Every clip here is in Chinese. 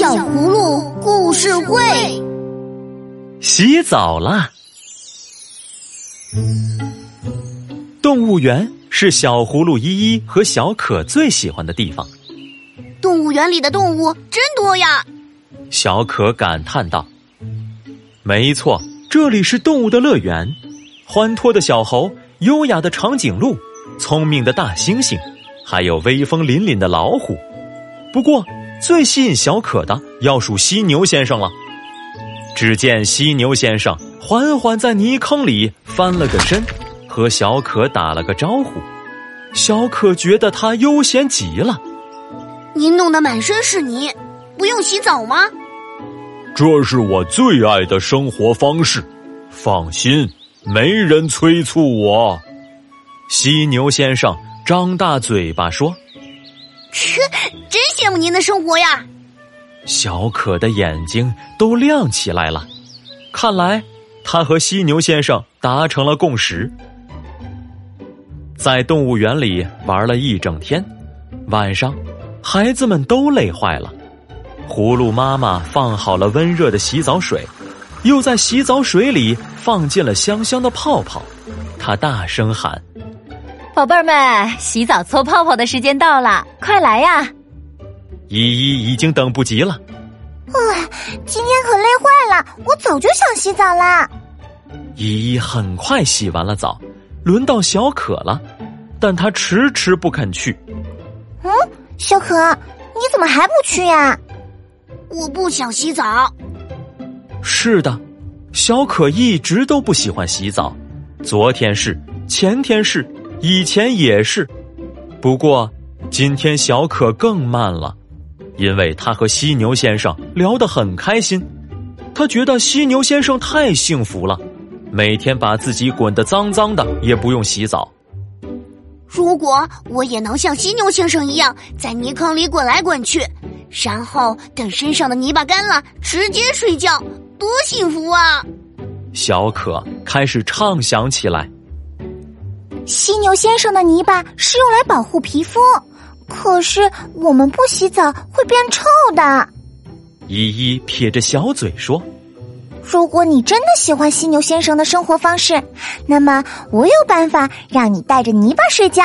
小葫芦故事会，洗澡啦！动物园是小葫芦依依和小可最喜欢的地方。动物园里的动物真多呀！小可感叹道：“没错，这里是动物的乐园，欢脱的小猴，优雅的长颈鹿，聪明的大猩猩，还有威风凛凛的老虎。不过……”最吸引小可的要数犀牛先生了。只见犀牛先生缓缓在泥坑里翻了个身，和小可打了个招呼。小可觉得他悠闲极了。您弄得满身是泥，不用洗澡吗？这是我最爱的生活方式。放心，没人催促我。犀牛先生张大嘴巴说。羡慕您的生活呀！小可的眼睛都亮起来了，看来他和犀牛先生达成了共识。在动物园里玩了一整天，晚上，孩子们都累坏了。葫芦妈妈放好了温热的洗澡水，又在洗澡水里放进了香香的泡泡。她大声喊。宝贝儿们，洗澡搓泡泡的时间到了，快来呀！依依已经等不及了。啊，今天可累坏了，我早就想洗澡啦。依依很快洗完了澡，轮到小可了，但她迟迟不肯去。嗯，小可，你怎么还不去呀？我不想洗澡。是的，小可一直都不喜欢洗澡，昨天是，前天是。以前也是，不过今天小可更慢了，因为他和犀牛先生聊得很开心。他觉得犀牛先生太幸福了，每天把自己滚得脏脏的也不用洗澡。如果我也能像犀牛先生一样在泥坑里滚来滚去，然后等身上的泥巴干了直接睡觉，多幸福啊！小可开始畅想起来。犀牛先生的泥巴是用来保护皮肤，可是我们不洗澡会变臭的。依依撇着小嘴说：“如果你真的喜欢犀牛先生的生活方式，那么我有办法让你带着泥巴睡觉。”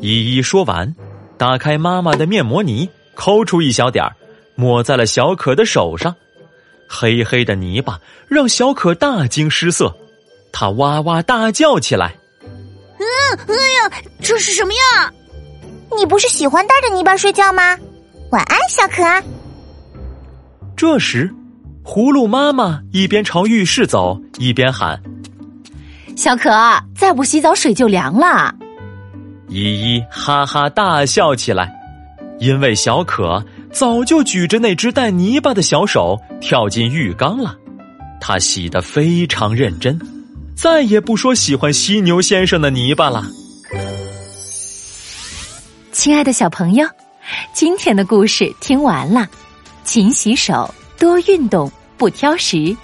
依依说完，打开妈妈的面膜泥，抠出一小点儿，抹在了小可的手上。黑黑的泥巴让小可大惊失色。他哇哇大叫起来：“嗯，哎呀，这是什么呀？你不是喜欢带着泥巴睡觉吗？晚安，小可。”这时，葫芦妈妈一边朝浴室走，一边喊：“小可，再不洗澡水就凉了。”依依哈哈大笑起来，因为小可早就举着那只带泥巴的小手跳进浴缸了，他洗得非常认真。再也不说喜欢犀牛先生的泥巴了。亲爱的小朋友，今天的故事听完了，勤洗手，多运动，不挑食，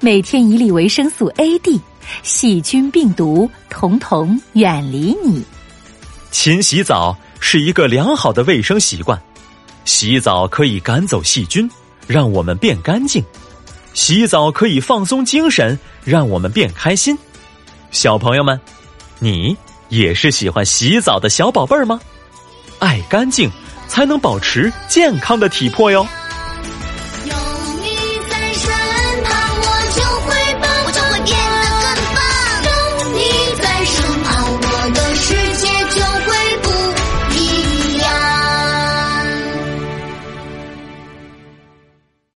每天一粒维生素 A、D，细菌病毒统统远离你。勤洗澡是一个良好的卫生习惯，洗澡可以赶走细菌，让我们变干净。洗澡可以放松精神，让我们变开心。小朋友们，你也是喜欢洗澡的小宝贝儿吗？爱干净，才能保持健康的体魄哟。